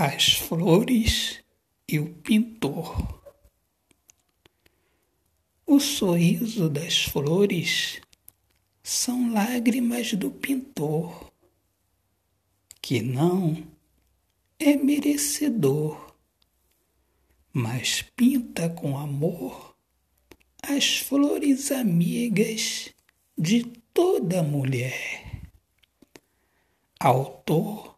as flores e o pintor. O sorriso das flores são lágrimas do pintor, que não é merecedor, mas pinta com amor as flores amigas de toda mulher. Autor